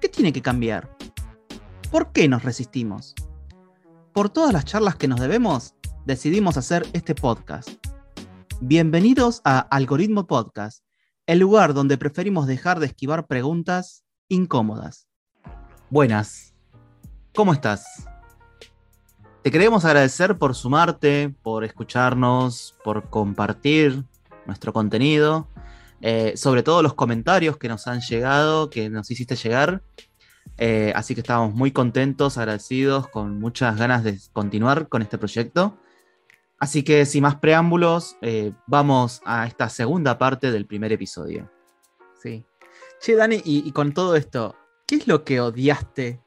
¿Qué tiene que cambiar? ¿Por qué nos resistimos? Por todas las charlas que nos debemos, decidimos hacer este podcast. Bienvenidos a Algoritmo Podcast, el lugar donde preferimos dejar de esquivar preguntas incómodas. Buenas, ¿cómo estás? Te queremos agradecer por sumarte, por escucharnos, por compartir nuestro contenido, eh, sobre todo los comentarios que nos han llegado, que nos hiciste llegar. Eh, así que estamos muy contentos, agradecidos, con muchas ganas de continuar con este proyecto. Así que sin más preámbulos, eh, vamos a esta segunda parte del primer episodio. Sí. Che, Dani, y, con todo esto, ¿qué es lo que odiaste,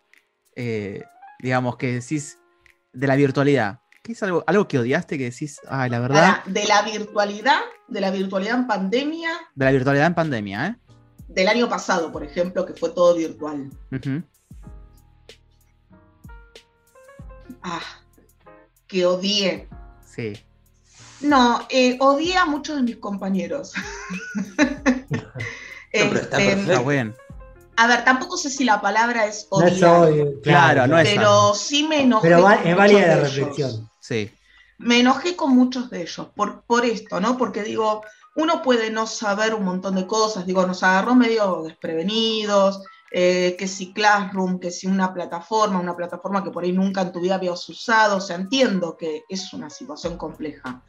digamos, que decís de la virtualidad? ¿Qué es algo, algo que odiaste que decís, ay, la verdad? de la virtualidad, de la virtualidad en pandemia. De la virtualidad en pandemia, ¿eh? Del año pasado, por ejemplo, que fue todo virtual. Ah, que odié. Sí. No, eh, odié a muchos de mis compañeros. Este, está, bueno. A ver, tampoco sé si la palabra es odiar. claro, no es. Pero sí me enojé. Pero es válida la reflexión. Sí. Me enojé con muchos de ellos por, por esto, ¿no? Porque digo, uno puede no saber un montón de cosas, digo, nos agarró medio desprevenidos, eh, que si Classroom, que si una plataforma, una plataforma que por ahí nunca en tu vida habías usado, o sea, entiendo que es una situación compleja.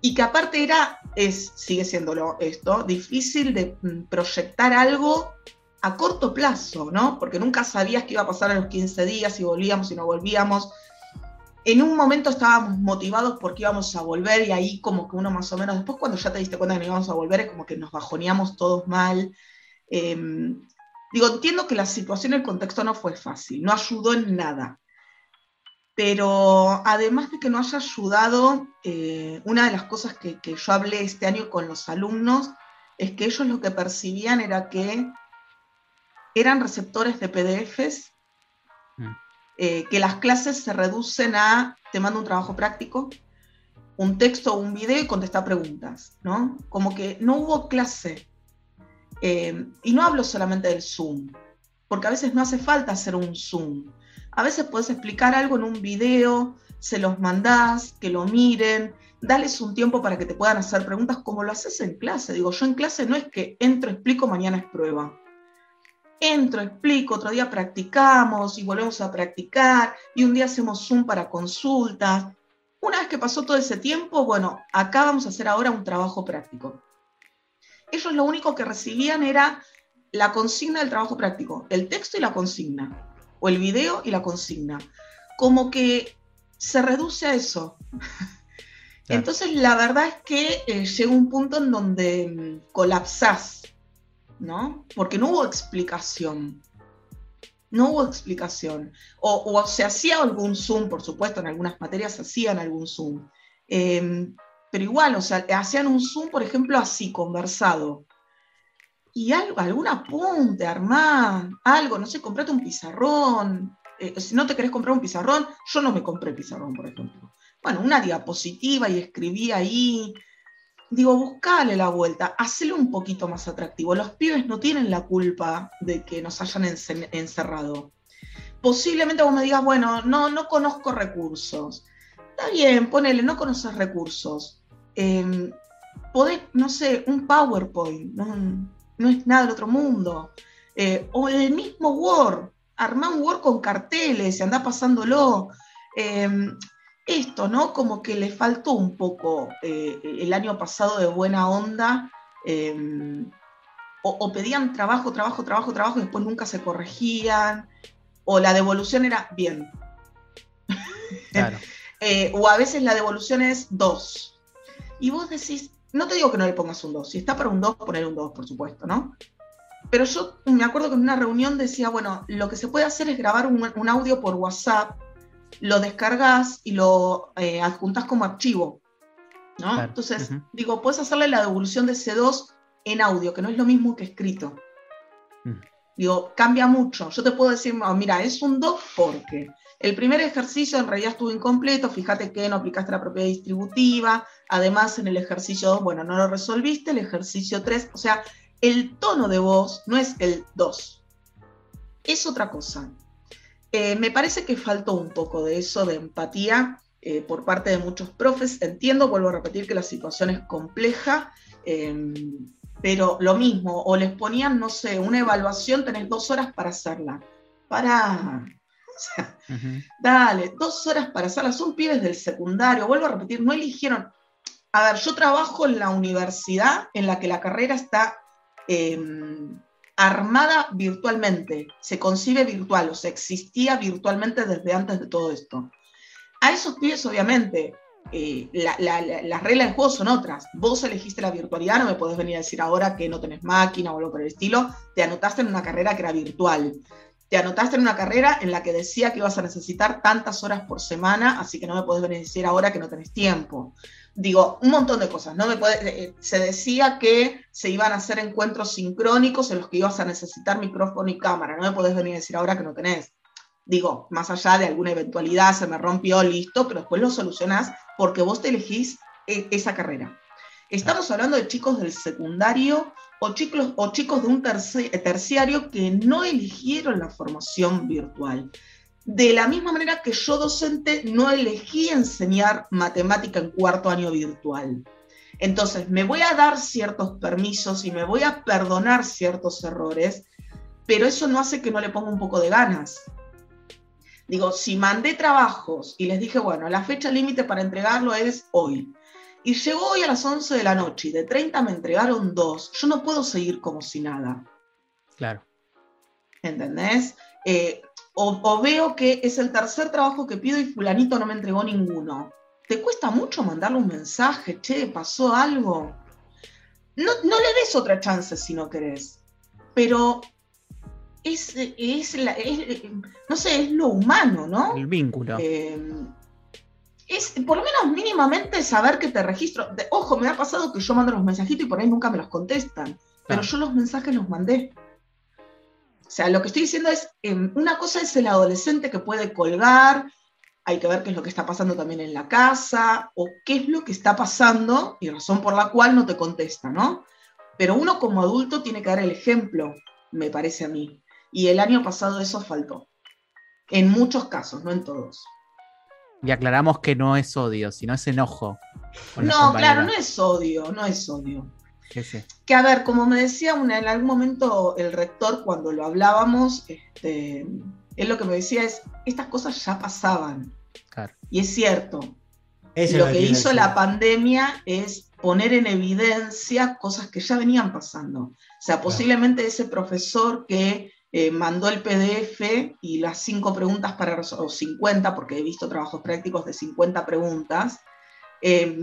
Y que aparte era, es, sigue siéndolo esto, difícil de mm, proyectar algo a corto plazo, ¿no? Porque nunca sabías qué iba a pasar a los 15 días, si volvíamos, si no volvíamos. En un momento estábamos motivados porque íbamos a volver y ahí como que uno más o menos, después cuando ya te diste cuenta que no íbamos a volver, es como que nos bajoneamos todos mal. Em, digo, entiendo que la situación, el contexto no fue fácil, no ayudó en nada pero además de que no haya ayudado, eh, una de las cosas que, yo hablé este año con los alumnos es que ellos lo que percibían era que eran receptores de PDFs, mm. Eh, que las clases se reducen a te mando un trabajo práctico, un texto o un video y contestar preguntas, ¿no? Como que no hubo clase. Eh, y no hablo solamente del Zoom, porque a veces no hace falta hacer un Zoom a veces puedes explicar algo en un video, se los mandás, que lo miren, dales un tiempo para que te puedan hacer preguntas como lo haces en clase. Digo, yo en clase no es que entro, explico, mañana es prueba. Entro, explico, otro día practicamos y volvemos a practicar y un día hacemos Zoom para consultas. Una vez que pasó todo ese tiempo, bueno, acá vamos a hacer ahora un trabajo práctico. Ellos lo único que recibían era la consigna del trabajo práctico, el texto y la consigna o el video y la consigna. Como que se reduce a eso. Entonces, la verdad es que eh, llega un punto en donde mm, colapsás, ¿no? Porque no hubo explicación. No hubo explicación. O, se hacía algún Zoom, por supuesto, en algunas materias hacían algún Zoom. Em, pero igual, o sea, hacían un Zoom, por ejemplo, así, conversado y algo, algún apunte, armá, algo, no sé, comprate un pizarrón. Eh, si no te querés comprar un pizarrón, yo no me compré pizarrón, por ejemplo. Bueno, una diapositiva y escribí ahí. Digo, buscale la vuelta, hacelo un poquito más atractivo. Los pibes no tienen la culpa de que nos hayan encerrado. Posiblemente vos me digas, bueno, no, no conozco recursos. Está bien, ponele, no conoces recursos. Eh, podés, no sé, un PowerPoint, ¿no? es nada del otro mundo. Eh, o el mismo Word, armar un Word con carteles y andar pasándolo. Em, esto, ¿no? Como que le faltó un poco eh, el año pasado de buena onda. Em, o, pedían trabajo, trabajo, trabajo, trabajo y después nunca se corregían. O la devolución era bien. Eh, o a veces la devolución es dos. Y vos decís, no te digo que no le pongas un 2. Si está para un 2, poner un 2, por supuesto, ¿no? pero yo me acuerdo que en una reunión decía, bueno, lo que se puede hacer es grabar un, audio por WhatsApp, lo descargas y lo eh, adjuntas como archivo. ¿no? Entonces, digo, puedes hacerle la devolución de C2 en audio, que no es lo mismo que escrito. Mm. Digo, cambia mucho. Yo te puedo decir, mira, es un 2 porque el primer ejercicio en realidad estuvo incompleto, fíjate que no aplicaste la propiedad distributiva, además en el ejercicio 2, bueno, no lo resolviste, el ejercicio 3, o sea, el tono de voz no es el 2, es otra cosa. Eh, me parece que faltó un poco de eso, de empatía eh, por parte de muchos profes. Entiendo, vuelvo a repetir, que la situación es compleja, em, pero lo mismo, o les ponían, no sé, una evaluación, tenés dos horas para hacerla. Para, o sea, dale, dos horas para hacerla. Son pibes del secundario, vuelvo a repetir, no eligieron. A ver, yo trabajo en la universidad en la que la carrera está Em, armada virtualmente, se concibe virtual, o sea, existía virtualmente desde antes de todo esto. A esos pibes, obviamente, eh, las reglas del juego son otras. Vos elegiste la virtualidad, no me podés venir a decir ahora que no tenés máquina o algo por el estilo. Te anotaste en una carrera que era virtual. Te anotaste en una carrera en la que decía que ibas a necesitar tantas horas por semana, así que no me podés venir a decir ahora que no tenés tiempo digo, un montón de cosas, ¿no? Me puede, eh, se decía que se iban a hacer encuentros sincrónicos en los que ibas a necesitar micrófono y cámara, no me podés venir a decir ahora que no tenés. Digo, más allá de alguna eventualidad, se me rompió, listo, pero después lo solucionás porque vos te elegís eh, esa carrera. Estamos hablando de chicos del secundario o chicos, de un terciario que no eligieron la formación virtual. De la misma manera que yo docente no elegí enseñar matemática en cuarto año virtual. Entonces, me voy a dar ciertos permisos y me voy a perdonar ciertos errores, pero eso no hace que no le ponga un poco de ganas. Digo, si mandé trabajos y les dije, bueno, la fecha límite para entregarlo es hoy, y llegó hoy a las 11 de la noche y de 30 me entregaron dos, yo no puedo seguir como si nada. Claro. ¿Entendés? Eh, o, veo que es el tercer trabajo que pido y fulanito no me entregó ninguno. ¿Te cuesta mucho mandarle un mensaje? Che, ¿pasó algo? No, le des otra chance si no querés. Pero es, es, no sé, es lo humano, ¿no? El vínculo. Eh, es por lo menos mínimamente saber que te registro. ojo, me ha pasado que yo mando los mensajitos y por ahí nunca me los contestan. Pero yo los mensajes los mandé. O sea, lo que estoy diciendo es, em, una cosa es el adolescente que puede colgar, hay que ver qué es lo que está pasando también en la casa, o qué es lo que está pasando y razón por la cual no te contesta, ¿no? Pero uno como adulto tiene que dar el ejemplo, me parece a mí. Y el año pasado eso faltó. En muchos casos, no en todos. Y aclaramos que no es odio, sino es enojo. No, claro, no es odio, no es odio. Que a ver, como me decía en algún momento el rector cuando lo hablábamos, este, él lo que me decía es, estas cosas ya pasaban. Y es cierto. lo que hizo la pandemia es poner en evidencia cosas que ya venían pasando. O sea, posiblemente ese profesor que eh, mandó el PDF y las cinco preguntas para resolver, o 50, porque he visto trabajos prácticos de 50 preguntas, eh,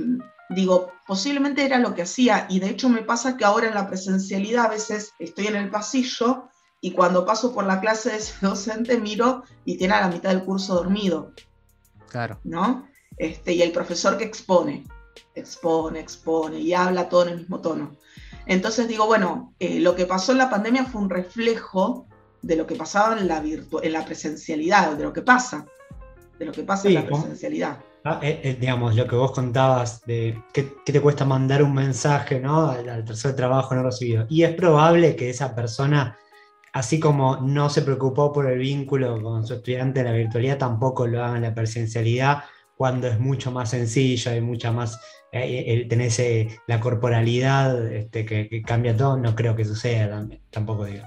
digo, posiblemente era lo que hacía y de hecho me pasa que ahora en la presencialidad a veces estoy en el pasillo y cuando paso por la clase de ese docente miro y tiene a la mitad del curso dormido. Claro. ¿No? Este, y el profesor que expone, expone, expone y habla todo en el mismo tono. Entonces digo, bueno, eh, lo que pasó en la pandemia fue un reflejo de lo que pasaba en la, en la presencialidad, de lo que pasa, de lo que pasa en la presencialidad. Ah, eh, eh, digamos, lo que vos contabas de qué, te cuesta mandar un mensaje ¿no? al, tercer trabajo no recibido. Y es probable que esa persona, así como no se preocupó por el vínculo con su estudiante en la virtualidad, tampoco lo haga en la presencialidad cuando es mucho más sencillo y mucha más, eh, tenés la corporalidad este, que, cambia todo, no creo que suceda tampoco digo.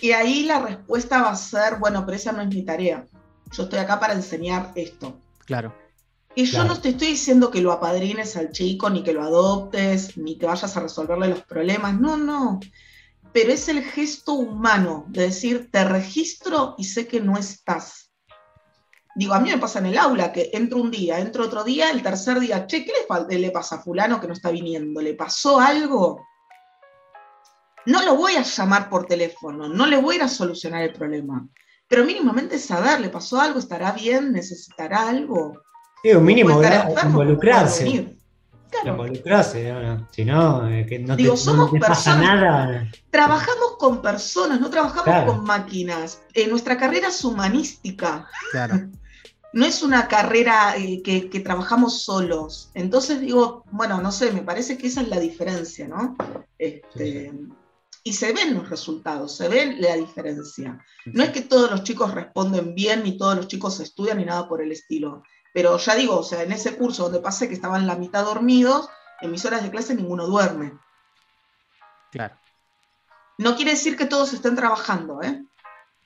Y ahí la respuesta va a ser, bueno, pero esa no es mi tarea. Yo estoy acá para enseñar esto. Claro. Y yo no te estoy diciendo que lo apadrines al chico, ni que lo adoptes, ni que vayas a resolverle los problemas. No, no. Pero es el gesto humano de decir, te registro y sé que no estás. Digo, a mí me pasa en el aula que entro un día, entro otro día, el tercer día, che, ¿qué le, le pasa a fulano que no está viniendo? ¿Le pasó algo? No lo voy a llamar por teléfono, no le voy a ir a solucionar el problema, pero mínimamente saber, ¿le pasó algo? ¿Estará bien? ¿Necesitará algo? Sí, un mínimo estar enfermo, involucrarse. Claro. Involucrarse, ¿no? si no, eh, que no te, Digo, no somos te pasa personas. nada. Trabajamos con personas, no trabajamos Claro. con máquinas. Eh, nuestra carrera es humanística. Claro. no es una carrera eh, que, que trabajamos solos. Entonces digo, bueno, no sé, me parece que esa es la diferencia, ¿no? Este, Y se ven los resultados, se ve la diferencia. No es que todos los chicos responden bien, ni todos los chicos estudian, ni nada por el estilo. Pero ya digo, o sea, en ese curso donde pasé que estaban la mitad dormidos, en mis horas de clase ninguno duerme. Claro. No quiere decir que todos estén trabajando, ¿eh?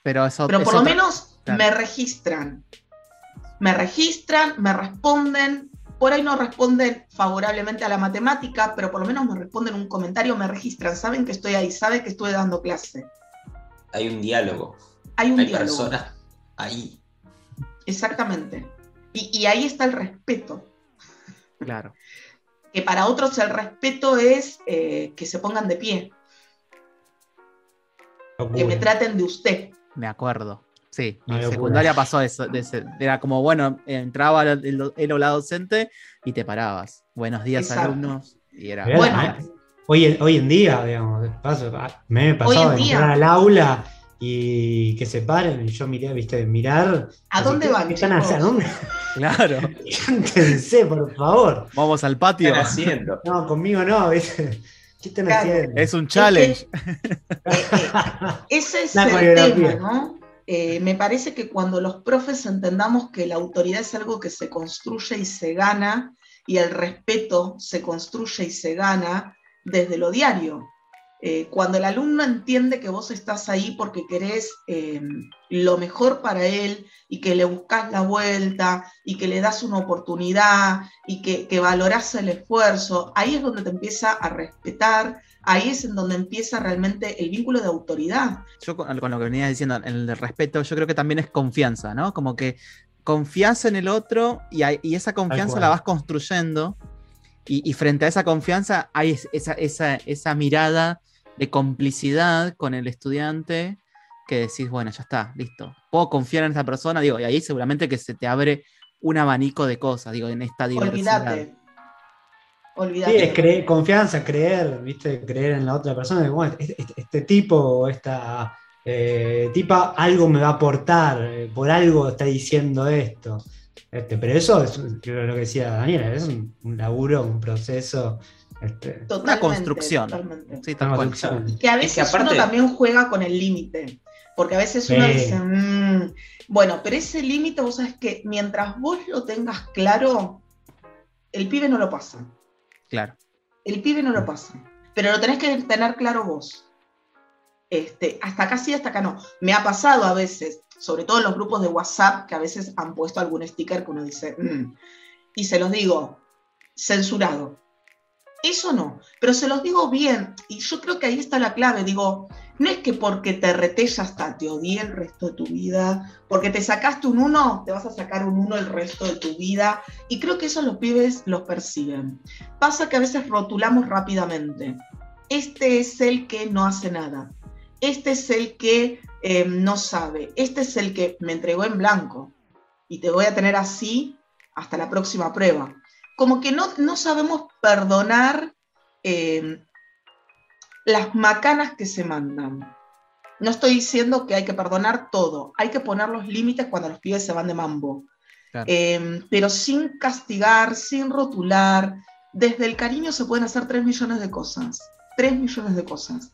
Pero eso Pero por lo menos claro. me registran. Me registran, me responden. Por ahí no responden favorablemente a la matemática, pero por lo menos me responden un comentario, me registran, saben que estoy ahí, saben que estoy dando clase. Hay un diálogo. Hay un Hay diálogo. personas ahí. Exactamente. Y, y ahí está el respeto. Claro. Que para otros el respeto es eh, que se pongan de pie, que me traten de usted. Me acuerdo. Sí, en locura. secundaria pasó eso. de ese- era como, bueno, entraba el, el, el o la docente y te parabas. Buenos días, Exacto. alumnos. Y era. Bueno. hoy, en- hoy en día, digamos, paso, ah, me he pasado en de día. entrar al aula y que se paren y yo miré, viste, mirar. ¿A dónde ¿qué- van, qué están haciendo? ¿Dónde? Claro. Cántense, por favor. Vamos al ¿Qué patio. están haciendo? No, conmigo no, ¿viste? ¿Qué están Claro. haciendo? Es un challenge. Eh, eh, ese es La el tema, ¿no? Eh, me parece que cuando los profes entendamos que la autoridad es algo que se construye y se gana, y el respeto se construye y se gana desde lo diario. Eh, cuando el alumno entiende que vos estás ahí porque querés eh, lo mejor para él y que le buscas la vuelta y que le das una oportunidad y que, que valorás el esfuerzo, ahí es donde te empieza a respetar, ahí es en donde empieza realmente el vínculo de autoridad. Yo con, con lo que venías diciendo, en el de respeto, yo creo que también es confianza, ¿no? Como que confías en el otro y, hay- y esa confianza la vas construyendo. Y, y frente a esa confianza hay es- esa, esa, esa mirada de complicidad con el estudiante que decís, bueno, ya está, listo. Puedo confiar en esa persona, digo, y ahí seguramente que se te abre un abanico de cosas, digo, en esta diversidad. Olvídate. Sí, Olvídate. es creer, confianza, creer, ¿viste? Creer en la otra persona. Bueno, este, este- este tipo o esta eh, tipa algo me va a aportar, eh, por algo está diciendo esto. Este, pero eso es creo lo que decía Daniela, es un, un laburo, un proceso. Este, Una construcción. totalmente. Sí, una que a Es veces que aparte- uno también juega con el límite, porque a veces uno Sí. dice, "Mm, bueno, pero ese límite vos sabes que mientras vos lo tengas claro, el pibe no lo pasa, Claro. el pibe no lo pasa, pero lo tenés que tener claro vos. Este, hasta acá sí, hasta acá no. Me ha pasado a veces, sobre todo en los grupos de WhatsApp, que a veces han puesto algún sticker que uno dice, "Mm", y se los digo, censurado. Eso no, pero se los digo bien, y yo creo que ahí está la clave, digo, no es que porque te reté ya está, te odié el resto de tu vida, porque te sacaste un uno, te vas a sacar un uno el resto de tu vida, y creo que eso los pibes los perciben. Pasa que a veces rotulamos rápidamente. Este es el que no hace nada, este es el que eh, no sabe, este es el que me entregó en blanco, y te voy a tener así hasta la próxima prueba. Como que no, no sabemos perdonar eh, las macanas que se mandan. No estoy diciendo que hay que perdonar todo, hay que poner los límites cuando los pibes se van de mambo, Claro. Eh, pero sin castigar, sin rotular. Desde el cariño se pueden hacer tres millones de cosas, tres millones de cosas.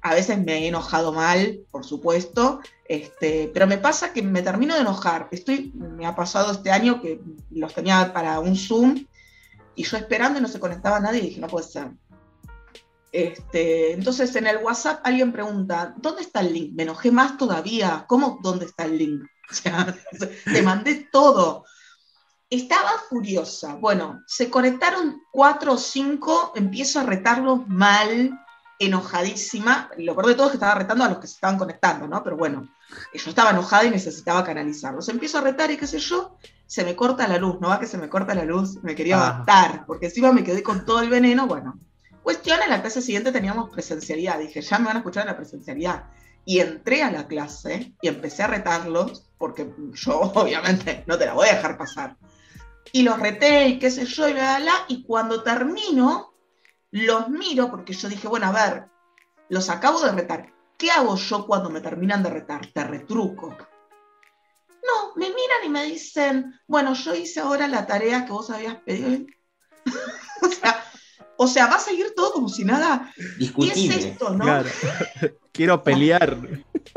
A veces me he enojado mal, por supuesto, este, pero me pasa que me termino de enojar. Estoy, me ha pasado este año que los tenía para un Zoom y yo esperando y no se conectaba nadie y dije, no puede ser. Este, entonces en el WhatsApp alguien pregunta, ¿dónde está el link? Me enojé más todavía. ¿Cómo dónde está el link? O sea, te mandé todo. Estaba furiosa. Bueno, se conectaron cuatro o cinco, empiezo a retarlos mal, enojadísima. Lo peor de todo es que estaba retando a los que se estaban conectando, ¿no? Pero bueno, yo estaba enojada y necesitaba canalizarlos. Empiezo a retar y qué sé yo, se me corta la luz, ¿no va que se me corta la luz? Me quería Ah. matar, porque encima me quedé con todo el veneno, bueno. Cuestión, en la clase siguiente teníamos presencialidad. Dije, ya me van a escuchar en la presencialidad. Y entré a la clase y empecé a retarlos, porque yo obviamente no te la voy a dejar pasar. Y los reté y qué sé yo, y la, la, y cuando termino, los miro, porque yo dije, bueno, a ver, los acabo de retar. ¿Qué hago yo cuando me terminan de retar? Te retruco. No, me miran y me dicen, bueno, yo hice ahora la tarea que vos habías pedido. o, sea, o sea, va a seguir todo como si nada. Discutible. ¿Qué es esto, no? Claro. Quiero pelear.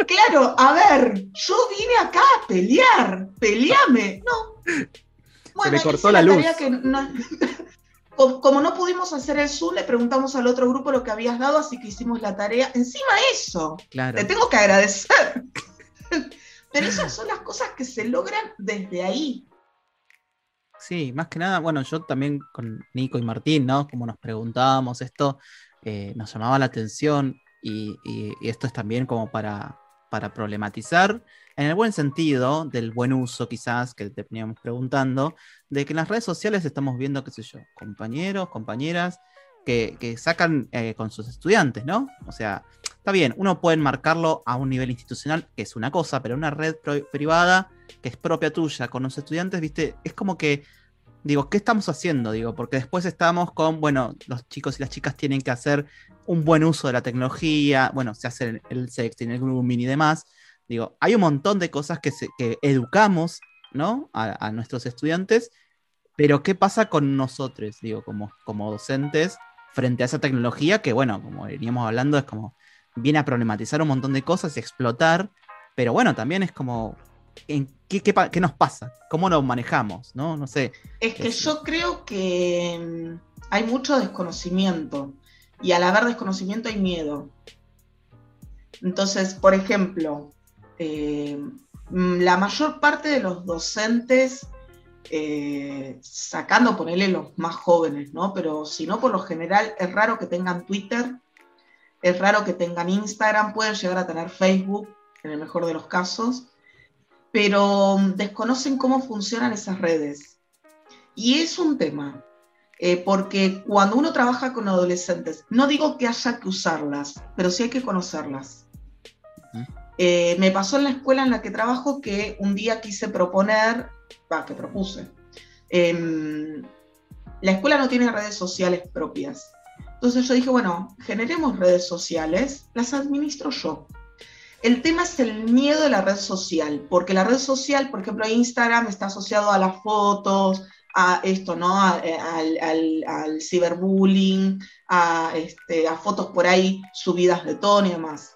Claro, a ver, yo vine acá a pelear, peleame. No. me hice cortó la tarea luz. que no- como, como no pudimos hacer el Zoom, le preguntamos al otro grupo lo que habías dado, así que hicimos la tarea. Encima eso, Claro. te tengo que agradecer. Pero esas son las cosas que se logran desde ahí. Sí, más que nada, bueno, yo también con Nico y Martín, ¿no? Como nos preguntábamos esto, eh, nos llamaba la atención y, y- y esto es también como para, para problematizar, en el buen sentido, del buen uso quizás que te veníamos preguntando, de que en las redes sociales estamos viendo, qué sé yo, compañeros, compañeras que, sacan eh, con sus estudiantes, ¿no? O sea, está bien, uno puede marcarlo a un nivel institucional, que es una cosa, pero una red privada que es propia tuya con los estudiantes, viste, es como que, digo, ¿qué estamos haciendo? Digo, porque después estamos con, bueno, los chicos y las chicas tienen que hacer un buen uso de la tecnología, bueno, se hace el, el sexting, el grooming y demás. Digo, hay un montón de cosas que, se- educamos, ¿no? A, nuestros estudiantes, pero ¿qué pasa con nosotros, digo, como docentes, frente a esa tecnología que, bueno, como veníamos hablando, es como, viene a problematizar un montón de cosas y explotar, pero bueno, también es como, ¿en qué, qué qué nos pasa? ¿Cómo lo manejamos? ¿No? No sé. Es que yo creo que mm, hay mucho desconocimiento y al haber desconocimiento hay miedo. Entonces, por ejemplo, eh, mm, la mayor parte de los docentes, eh, sacando, ponerle los más jóvenes, ¿no? Pero si no, por lo general es raro que tengan Twitter, es raro que tengan Instagram, pueden llegar a tener Facebook, en el mejor de los casos, pero mm, desconocen cómo funcionan esas redes. Y es un tema, eh, porque cuando uno trabaja con adolescentes, no digo que haya que usarlas, pero sí hay que conocerlas. Eh, me pasó en la escuela en la que trabajo que un día quise proponer, va, que propuse, em, la escuela no tiene redes sociales propias. Entonces yo dije, bueno, generemos redes sociales, las administro yo. El tema es el miedo de la red social, porque la red social, por ejemplo, Instagram está asociado a las fotos, a esto, ¿no? A- eh, al, al- al ciberbullying, a, este, a fotos por ahí subidas de tono y demás.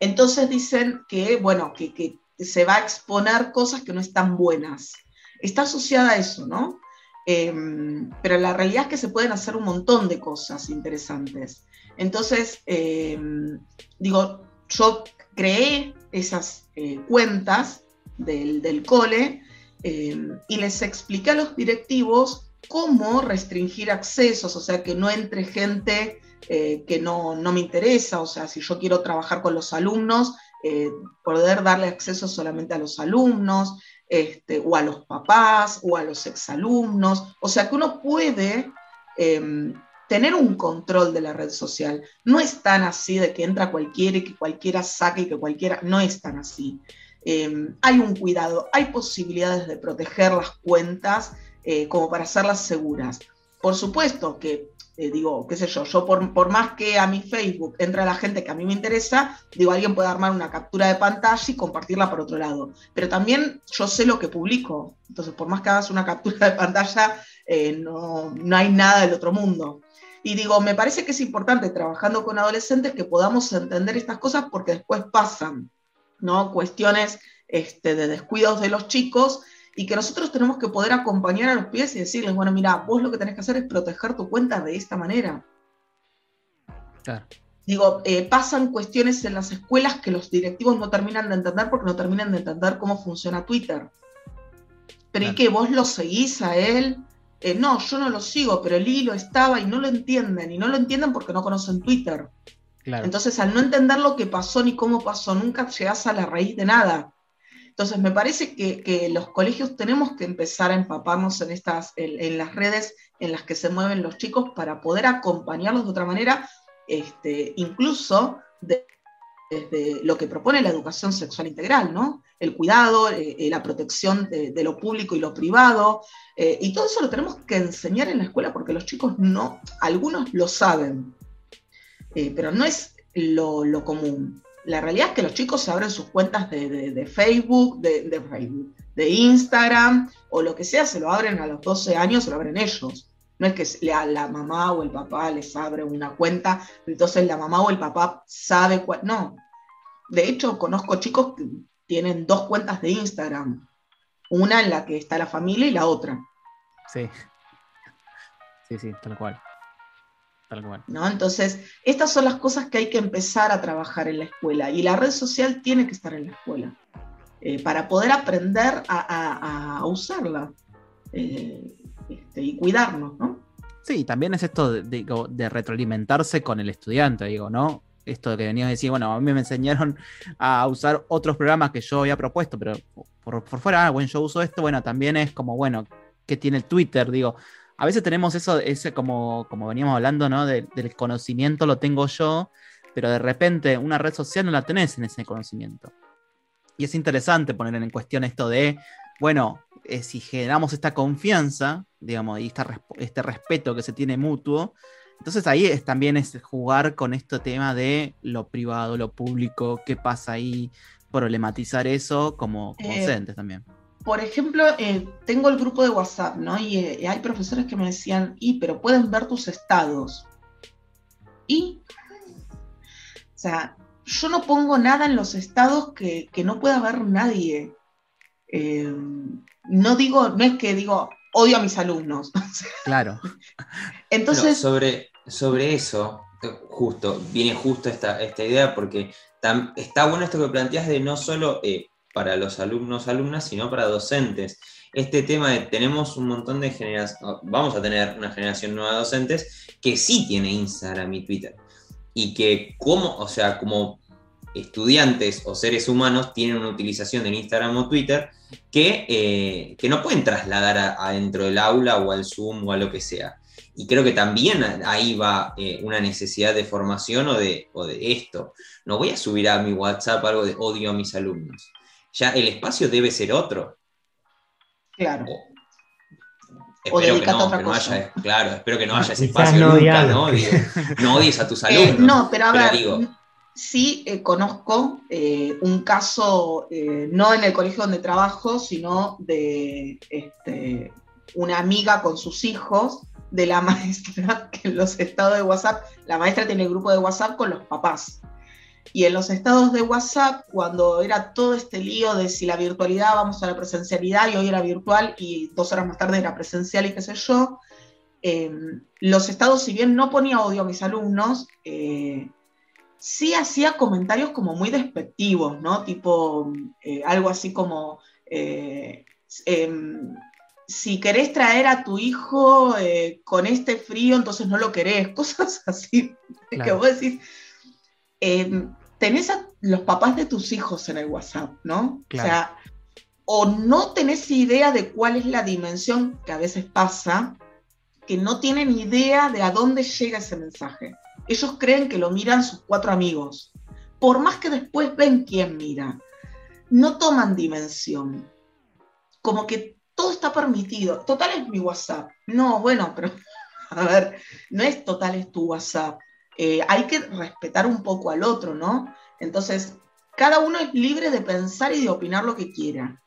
Entonces dicen que, bueno, que, que se va a exponer cosas que no están buenas. Está asociada a eso, ¿no? Em, pero la realidad es que se pueden hacer un montón de cosas interesantes. Entonces, em, digo, yo creé esas eh, cuentas del, del cole eh, y les expliqué a los directivos cómo restringir accesos, o sea, que no entre gente eh, que no, no me interesa, o sea, si yo quiero trabajar con los alumnos, eh, poder darle acceso solamente a los alumnos, este, o a los papás, o a los exalumnos, o sea, que uno puede eh, tener un control de la red social. No es tan así de que entra cualquiera y que cualquiera saque y que cualquiera, no es tan así. Eh, hay un cuidado, hay posibilidades de proteger las cuentas eh, como para hacerlas seguras. Por supuesto que, eh, digo, qué sé yo, yo por, por, más que a mi Facebook entre la gente que a mí me interesa, digo, alguien puede armar una captura de pantalla y compartirla por otro lado. Pero también yo sé lo que publico. Entonces, por más que hagas una captura de pantalla, eh, no, no hay nada del otro mundo. Y digo, me parece que es importante trabajando con adolescentes que podamos entender estas cosas porque después pasan, ¿no? Cuestiones este, de descuidos de los chicos y que nosotros tenemos que poder acompañar a los pies y decirles, bueno, mira, vos lo que tenés que hacer es proteger tu cuenta de esta manera. Claro. Digo, eh, pasan cuestiones en las escuelas que los directivos no terminan de entender porque no terminan de entender cómo funciona Twitter. Pero claro. ¿y que vos lo seguís a él? Eh, no, yo no lo sigo, pero el hilo estaba y no lo entienden. Y no lo entienden porque no conocen Twitter. Claro. Entonces, al no entender lo que pasó ni cómo pasó, nunca llegás a la raíz de nada. Entonces, me parece que, los colegios tenemos que empezar a empaparnos en, estas, en, las redes en las que se mueven los chicos para poder acompañarlos de otra manera, este, incluso de, desde lo que propone la educación sexual integral, ¿no? El cuidado, eh, eh, la protección de, lo público y lo privado, eh, y todo eso lo tenemos que enseñar en la escuela porque los chicos no, algunos lo saben, pero no es lo, común. La realidad es que los chicos se abren sus cuentas de, de, de Facebook, de, Facebook, de Instagram o lo que sea, se lo abren a los 12 años, se lo abren ellos. No es que la, la, mamá o el papá les abre una cuenta, entonces la mamá o el papá sabe cuál. No. De hecho, conozco chicos que tienen dos cuentas de Instagram. Una en la que está la familia y la otra. Sí. Sí, sí, tal cual. Tal cual. ¿No? Entonces, estas son las cosas que hay que empezar a trabajar en la escuela. Y la red social tiene que estar en la escuela. Eh, para poder aprender a, a, a usarla. Eh, este, y cuidarnos, ¿no? Sí, también es esto de, de, de, retroalimentarse con el estudiante, digo, ¿no? Esto que venías a decir, bueno, a mí me enseñaron a usar otros programas que yo había propuesto, pero por, por fuera, ah, bueno, yo uso esto, bueno, también es como, bueno, ¿qué tiene el Twitter? Digo, a veces tenemos eso, ese como, como veníamos hablando, ¿no? De, del conocimiento lo tengo yo, pero de repente una red social no la tenés en ese conocimiento. Y es interesante poner en cuestión esto de, bueno, eh, si generamos esta confianza, digamos, y esta, este respeto que se tiene mutuo, entonces ahí es, también es jugar con este tema de lo privado, lo público, qué pasa ahí, problematizar eso como, como eh, docentes también. Por ejemplo, eh, tengo el grupo de WhatsApp, ¿no? Y eh, hay profesores que me decían, y, pero pueden ver tus estados. Y, o sea, yo no pongo nada en los estados que, que no pueda ver nadie. Eh, no digo, no es que digo, odio a mis alumnos. Claro. Entonces. No, sobre, sobre eso, justo, viene justo esta, esta idea, porque tam, está bueno esto que planteas de no solo eh, para los alumnos, alumnas, sino para docentes. Este tema de tenemos un montón de generaciones, vamos a tener una generación nueva de docentes que sí tiene Instagram y Twitter. Y que como, o sea, como estudiantes o seres humanos tienen una utilización del Instagram o Twitter que, eh, que no pueden trasladar adentro del aula o al Zoom o a lo que sea. Y creo que también ahí va eh, una necesidad de formación o de, o de esto. No voy a subir a mi WhatsApp algo de odio a mis alumnos. Ya el espacio debe ser otro. Claro. O, espero que no, que no haya, claro, espero que no haya ese espacio no nunca, ¿no? Digo, no odies a tus alumnos. Eh, no, pero a ver, digo, sí eh, conozco eh, un caso, eh, no en el colegio donde trabajo, sino de este, una amiga con sus hijos, de la maestra, que en los estados de WhatsApp, la maestra tiene el grupo de WhatsApp con los papás. Y en los estados de WhatsApp, cuando era todo este lío de si la virtualidad, vamos a la presencialidad, y hoy era virtual y dos horas más tarde era presencial y qué sé yo, eh, los estados, si bien no ponía odio a mis alumnos, eh, sí hacía comentarios como muy despectivos, ¿no? Tipo eh, algo así como, eh, eh, si querés traer a tu hijo con este frío, entonces no lo querés, cosas así, claro. que vos decís, em, tenés a los papás de tus hijos en el WhatsApp, ¿no? Claro. O sea, o no tenés idea de cuál es la dimensión que a veces pasa, que no tienen idea de a dónde llega ese mensaje ellos creen que lo miran sus cuatro amigos. Por más que después ven quién mira, no toman dimensión. Como que todo está permitido. Total es mi WhatsApp. No, bueno, pero a ver, no es total es tu WhatsApp. Eh, hay que respetar un poco al otro, ¿no? Entonces, cada uno es libre de pensar y de opinar lo que quiera.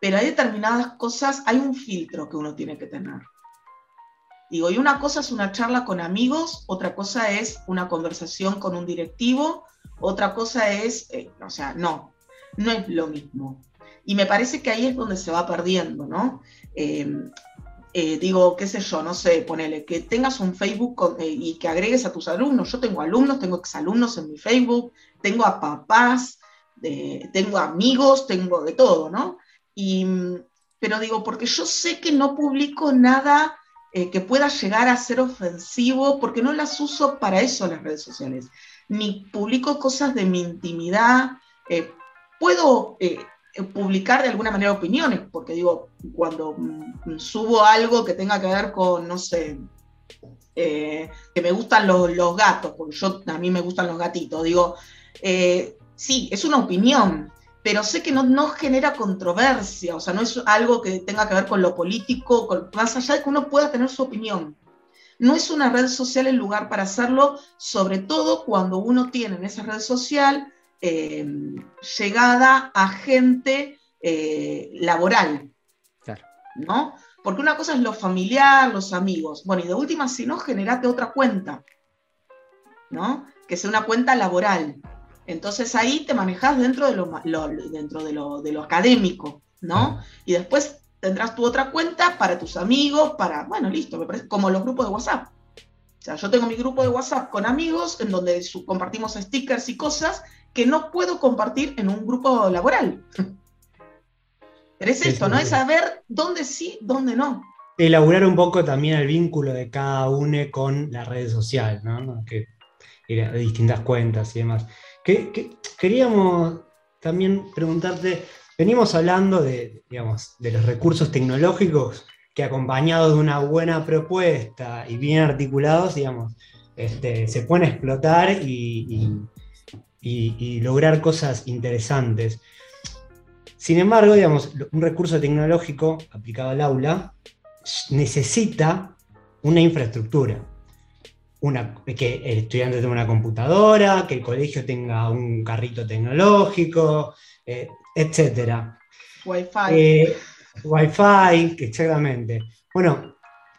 Pero hay determinadas cosas, hay un filtro que uno tiene que tener. Digo, y una cosa es una charla con amigos, otra cosa es una conversación con un directivo, otra cosa es, eh, o sea, no, no es lo mismo. Y me parece que ahí es donde se va perdiendo, ¿no? Eh, eh, digo, qué sé yo, no sé, ponele, que tengas un Facebook eh, y que agregues a tus alumnos. Yo tengo alumnos, tengo exalumnos en mi Facebook, tengo a papás, tengo amigos, tengo de todo, ¿no? Y, pero digo, porque yo sé que no publico nada eh, que pueda llegar a ser ofensivo, porque no las uso para eso las redes sociales, ni publico cosas de mi intimidad. Puedo, publicar de alguna manera opiniones, porque digo, cuando mm, subo algo que tenga que ver con, no sé, eh, que me gustan los, gatos, porque yo a mí me gustan los gatitos, digo, eh, sí, es una opinión, pero sé que no, no, genera controversia, o sea, no es algo que tenga que ver con lo político, más allá de que uno pueda tener su opinión. No es una red social el lugar para hacerlo, sobre todo cuando uno tiene en esa red social eh, llegada a gente eh, laboral. ¿No? Porque una cosa es lo familiar, los amigos. Bueno, y de última, si no, generate otra cuenta. ¿No? Que sea una cuenta laboral. Entonces ahí te manejas dentro de lo, dentro de lo, de lo académico, ¿no? Y después tendrás tu otra cuenta para tus amigos, para, bueno, listo, me parece, como los grupos de WhatsApp. O sea, yo tengo mi grupo de WhatsApp con amigos en donde compartimos stickers y cosas que no puedo compartir en un grupo laboral. Pero es esto, ¿no? Es saber dónde sí, dónde no. Elaborar un poco también el vínculo de cada uno con la red social, ¿no? Que de distintas cuentas y demás. Que, queríamos también preguntarte, venimos hablando de, digamos, de los recursos tecnológicos que acompañados de una buena propuesta y bien articulados, digamos, este, se pueden explotar y, y, lograr cosas interesantes. Sin embargo, digamos, un recurso tecnológico aplicado al aula necesita una infraestructura. Una, que el estudiante tenga una computadora, que el colegio tenga un carrito tecnológico, eh, etc. Wi-Fi. Eh, Wi-Fi, exactamente. Bueno,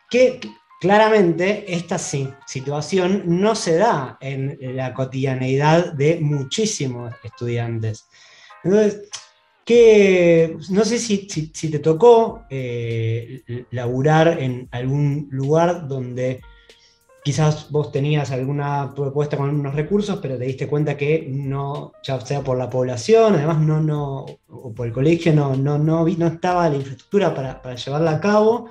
¿qué, Claramente, esta situación no se da en la cotidianeidad de muchísimos estudiantes. Entonces, no sé si, te tocó eh, laburar en algún lugar donde quizás vos tenías alguna propuesta con unos recursos, pero te diste cuenta que no, ya sea por la población, además no, no, o por el colegio, no, no, no, no estaba la infraestructura para, para llevarla a cabo,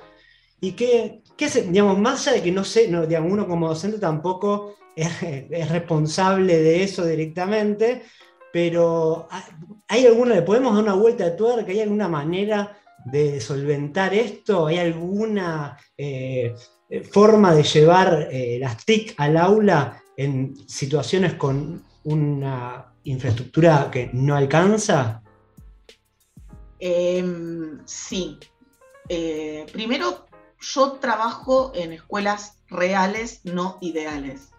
y que ¿Qué digamos, más allá de que no sé, no, digamos, uno como docente tampoco es, responsable de eso directamente, pero ¿hay alguna, le podemos dar una vuelta de tuerca? ¿Hay alguna manera de solventar esto? ¿Hay alguna eh, forma de llevar eh, las TIC al aula en situaciones con una infraestructura que no alcanza? Em, sí. Eh, primero, yo trabajo en escuelas reales, no ideales.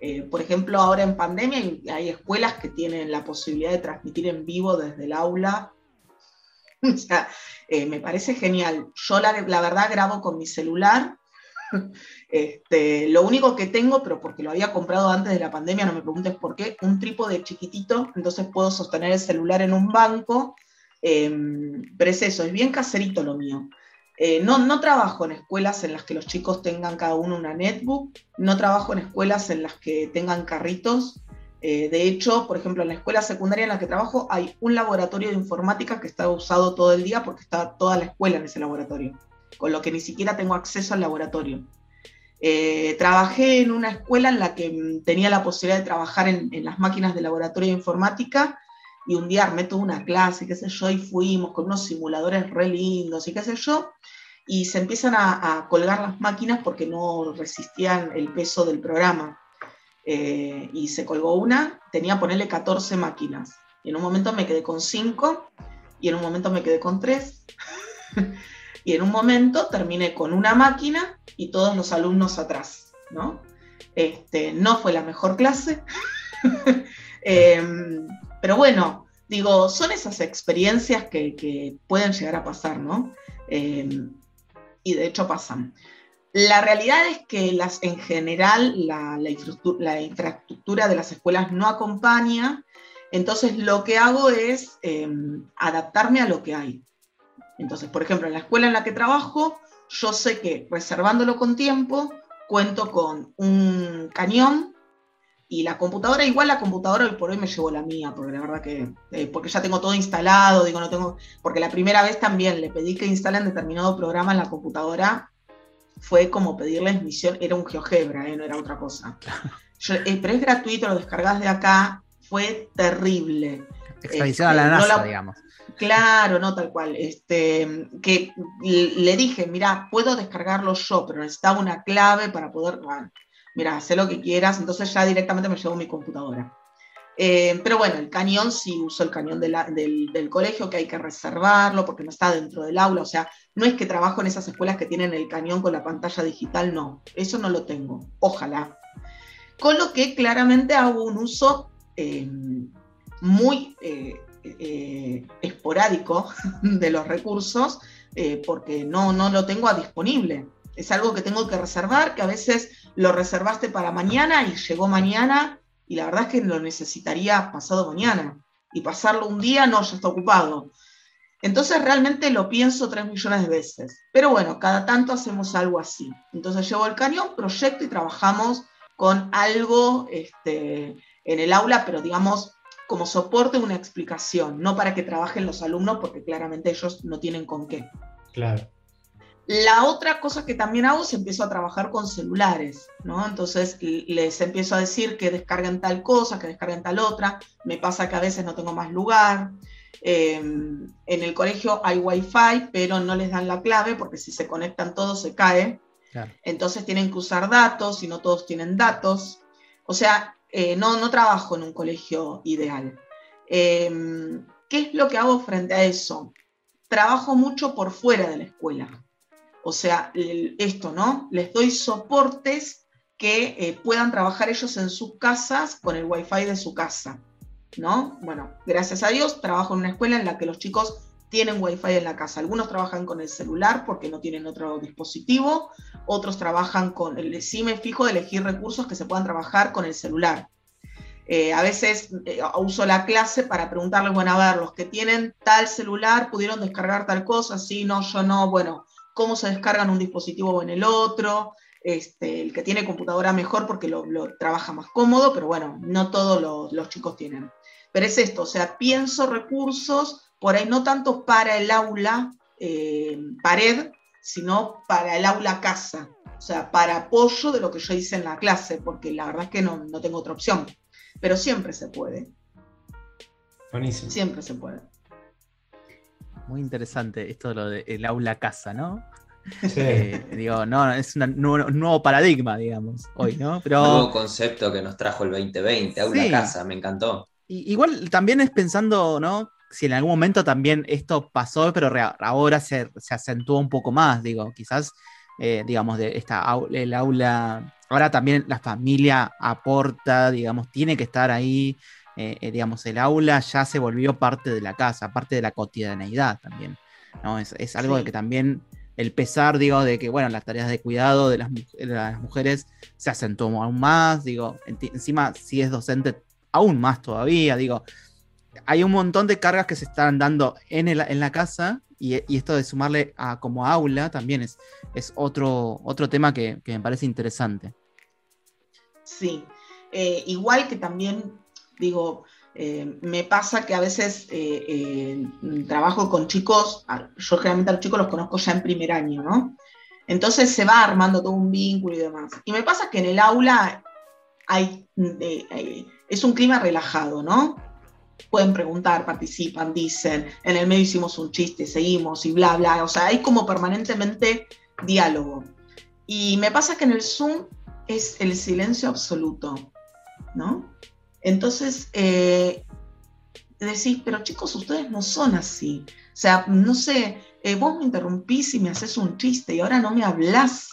Eh, por ejemplo, ahora en pandemia hay, escuelas que tienen la posibilidad de transmitir en vivo desde el aula. eh, me parece genial. Yo la, verdad grabo con mi celular. Este, lo único que tengo, pero porque lo había comprado antes de la pandemia, no me preguntes por qué, un trípode chiquitito, entonces puedo sostener el celular en un banco. Em, pero es eso, es bien caserito lo mío. Eh, no, no trabajo en escuelas en las que los chicos tengan cada uno una netbook, no trabajo en escuelas en las que tengan carritos. Eh, de hecho, por ejemplo, en la escuela secundaria en la que trabajo hay un laboratorio de informática que está usado todo el día porque está toda la escuela en ese laboratorio, con lo que ni siquiera tengo acceso al laboratorio. Eh, trabajé en una escuela en la que mm, tenía la posibilidad de trabajar en, las máquinas de laboratorio de informática y un día armé toda una clase, qué sé yo, y fuimos con unos simuladores re lindos y qué sé yo, y se empiezan a, colgar las máquinas porque no resistían el peso del programa. Eh, y se colgó una, tenía ponerle 14 máquinas. Y en un momento me quedé con 5, y en un momento me quedé con 3, y en un momento terminé con una máquina y todos los alumnos atrás, ¿no? Este, no fue la mejor clase. Em, pero bueno, digo, son esas experiencias que, pueden llegar a pasar, ¿no? Eh, y de hecho pasan. La realidad es que las, en general la, infraestructura, de las escuelas no acompaña, entonces lo que hago es em, adaptarme a lo que hay. Entonces, por ejemplo, en la escuela en la que trabajo, yo sé que reservándolo con tiempo, cuento con un cañón y la computadora, igual la computadora hoy por hoy me llevó la mía, porque la verdad que, eh, porque ya tengo todo instalado, digo, no tengo, porque la primera vez también le pedí que instalen determinado programa en la computadora, fue como pedirles misión, era un GeoGebra, eh, no era otra cosa. Eh, pero es gratuito, lo descargas de acá, fue terrible. A la NASA, digamos. Claro, no tal cual. Este, que le dije, mira, puedo descargarlo yo, pero necesitaba una clave para poder. mira, sé lo que quieras. Entonces ya directamente me llevo mi computadora. Eh, pero bueno, el cañón sí uso el cañón del, del, colegio, que hay que reservarlo porque no está dentro del aula. O sea, no es que trabajo en esas escuelas que tienen el cañón con la pantalla digital, no. Eso no lo tengo. Ojalá. Con lo que claramente hago un uso eh, muy eh, esporádico de los recursos porque no, no lo tengo disponible. Es algo que tengo que reservar, que a veces lo reservaste para mañana y llegó mañana y la verdad es que lo necesitaría pasado mañana. Y pasarlo un día, no, ya está ocupado. Entonces realmente lo pienso tres millones de veces. Pero bueno, cada tanto hacemos algo así. Entonces llevo el cañón, proyecto y trabajamos con algo este, en el aula, pero digamos como soporte una explicación, no para que trabajen los alumnos, porque claramente ellos no tienen con qué. Claro. La otra cosa que también hago es empiezo a trabajar con celulares, ¿no? Entonces les empiezo a decir que descarguen tal cosa, que descarguen tal otra. Me pasa que a veces no tengo más lugar. Em, en el colegio hay wifi, pero no les dan la clave porque si se conectan todos se cae. Entonces tienen que usar datos y no todos tienen datos. O sea, eh, no, no trabajo en un colegio ideal. Em, ¿Qué es lo que hago frente a eso? Trabajo mucho por fuera de la escuela. O sea, esto, ¿no? Les doy soportes que eh, puedan trabajar ellos en sus casas con el wifi de su casa, ¿no? Bueno, gracias a Dios trabajo en una escuela en la que los chicos tienen wifi en la casa. Algunos trabajan con el celular porque no tienen otro dispositivo, otros trabajan con, el, sí me fijo de elegir recursos que se puedan trabajar con el celular. Eh, a veces eh, uso la clase para preguntarles, bueno, a ver, los que tienen tal celular pudieron descargar tal cosa, sí, no, yo no, bueno, cómo se descargan un dispositivo o en el otro, este, el que tiene computadora mejor porque lo, trabaja más cómodo, pero bueno, no todos los, chicos tienen. Pero es esto, o sea, pienso recursos, por ahí no tanto para el aula eh, pared, sino para el aula casa, o sea, para apoyo de lo que yo hice en la clase, porque la verdad es que no, no tengo otra opción, pero siempre se puede. Buenísimo. Siempre se puede. Muy interesante esto de lo del aula casa, ¿no? Sí. Eh, digo, no, es un nuevo, paradigma, digamos, hoy, ¿no? Pero, nuevo concepto que nos trajo el 2020, aula casa, me encantó. igual también es pensando, ¿no? Si en algún momento también esto pasó, pero ahora se, se acentúa un poco más, digo, quizás, eh, digamos, de esta el aula, ahora también la familia aporta, digamos, tiene que estar ahí, eh, eh, digamos, el aula ya se volvió parte de la casa, parte de la cotidianeidad también. ¿no? Es, algo que también el pesar, digo, de que, bueno, las tareas de cuidado de las, mujeres se acentuó aún más, digo, encima si es docente, aún más todavía, digo, hay un montón de cargas que se están dando en, la casa y, esto de sumarle a como aula también es, otro, otro tema que, me parece interesante. Sí, eh, igual que también Digo, eh, me pasa que a veces eh, trabajo con chicos, yo generalmente a los chicos los conozco ya en primer año, ¿no? Entonces se va armando todo un vínculo y demás. Y me pasa que en el aula hay, es un clima relajado, ¿no? Pueden preguntar, participan, dicen, en el medio hicimos un chiste, seguimos y bla, bla. O sea, hay como permanentemente diálogo. Y me pasa que en el Zoom es el silencio absoluto, ¿no? Entonces, eh, decís, pero chicos, ustedes no son así. O sea, no sé, eh, vos me interrumpís y me haces un chiste y ahora no me hablas.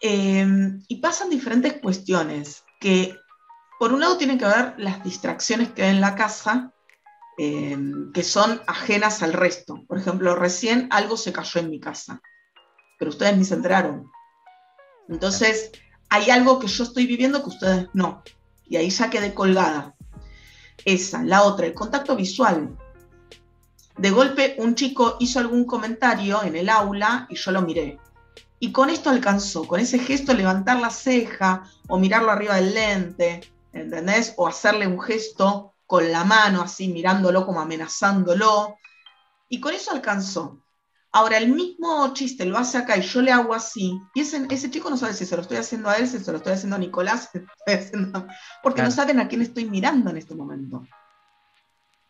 Em, y pasan diferentes cuestiones que, por un lado, tienen que ver las distracciones que hay en la casa, em, que son ajenas al resto. Por ejemplo, recién algo se cayó en mi casa, pero ustedes ni se enteraron. Entonces, hay algo que yo estoy viviendo que ustedes no. Y ahí ya quedé colgada. Esa, la otra, el contacto visual. De golpe un chico hizo algún comentario en el aula y yo lo miré. Y con esto alcanzó, con ese gesto levantar la ceja o mirarlo arriba del lente, ¿entendés? O hacerle un gesto con la mano así mirándolo como amenazándolo. Y con eso alcanzó. Ahora, el mismo chiste lo hace acá y yo le hago así, y ese, ese chico no sabe si se lo estoy haciendo a él, si se lo estoy haciendo a Nicolás, porque no saben a quién estoy mirando en este momento.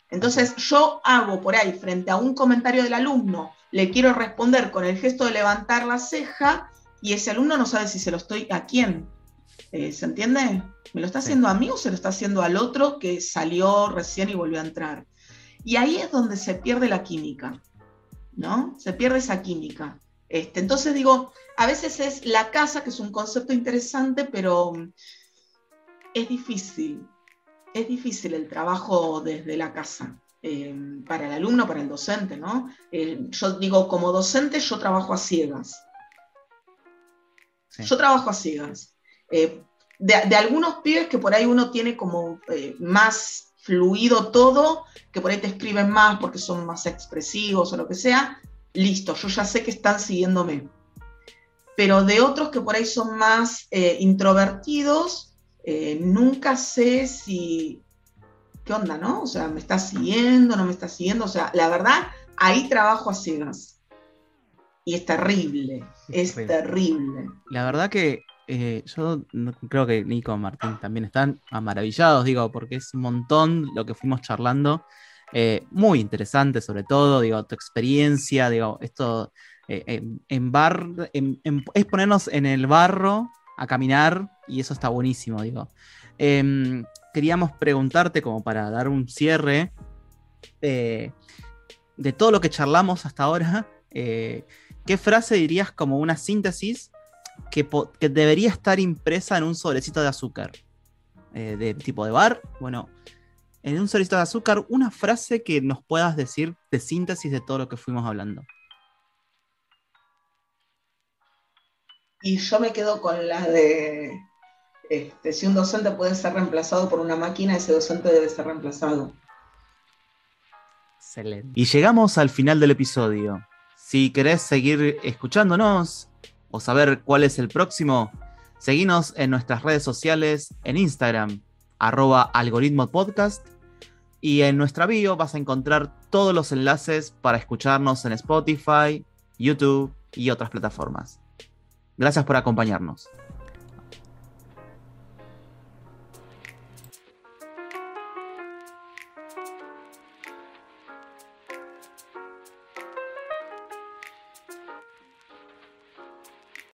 Entonces yo hago por ahí, frente a un comentario del alumno, le quiero responder con el gesto de levantar la ceja y ese alumno no sabe si se lo estoy a quién. Eh, ¿Se entiende? ¿Me lo está haciendo a mí o se lo está haciendo al otro que salió recién y volvió a entrar? Y ahí es donde se pierde la química, ¿no? Se pierde esa química. Este, entonces digo, a veces es la casa, que es un concepto interesante, pero es difícil, es difícil el trabajo desde la casa. Eh, para el alumno, para el docente, ¿no? Eh, yo digo, como docente yo trabajo a ciegas. Yo trabajo a ciegas. Eh, de, algunos pibes que por ahí uno tiene como más fluido todo, que por ahí te escriben más porque son más expresivos o lo que sea, listo, yo ya sé que están siguiéndome. Pero de otros que por ahí son más introvertidos, nunca sé si ¿qué onda, no? O sea, ¿me está siguiendo, no me está siguiendo? O sea, la verdad, ahí trabajo a ciegas. Y es terrible, es terrible. La verdad que eh, yo creo que Nico Martín también están maravillados, digo, porque es un montón lo que fuimos charlando. Eh, muy interesante, sobre todo, digo, tu experiencia, digo, esto eh, en, bar, es ponernos en el barro a caminar y eso está buenísimo, digo. Em, queríamos preguntarte, como para dar un cierre, de todo lo que charlamos hasta ahora, ¿qué frase dirías como una síntesis que, debería estar impresa en un sobrecito de azúcar? Eh, de tipo de bar, bueno, en un sobrecito de azúcar, una frase que nos puedas decir de síntesis de todo lo que fuimos hablando. Y yo me quedo con la de este, si un docente puede ser reemplazado por una máquina, ese docente debe ser reemplazado. Excelente. Y llegamos al final del episodio. Si querés seguir escuchándonos o saber cuál es el próximo, seguinos en nuestras redes sociales, en Instagram, arroba algoritmo podcast, y en nuestra bio vas a encontrar todos los enlaces para escucharnos en Spotify, YouTube y otras plataformas. Gracias por acompañarnos.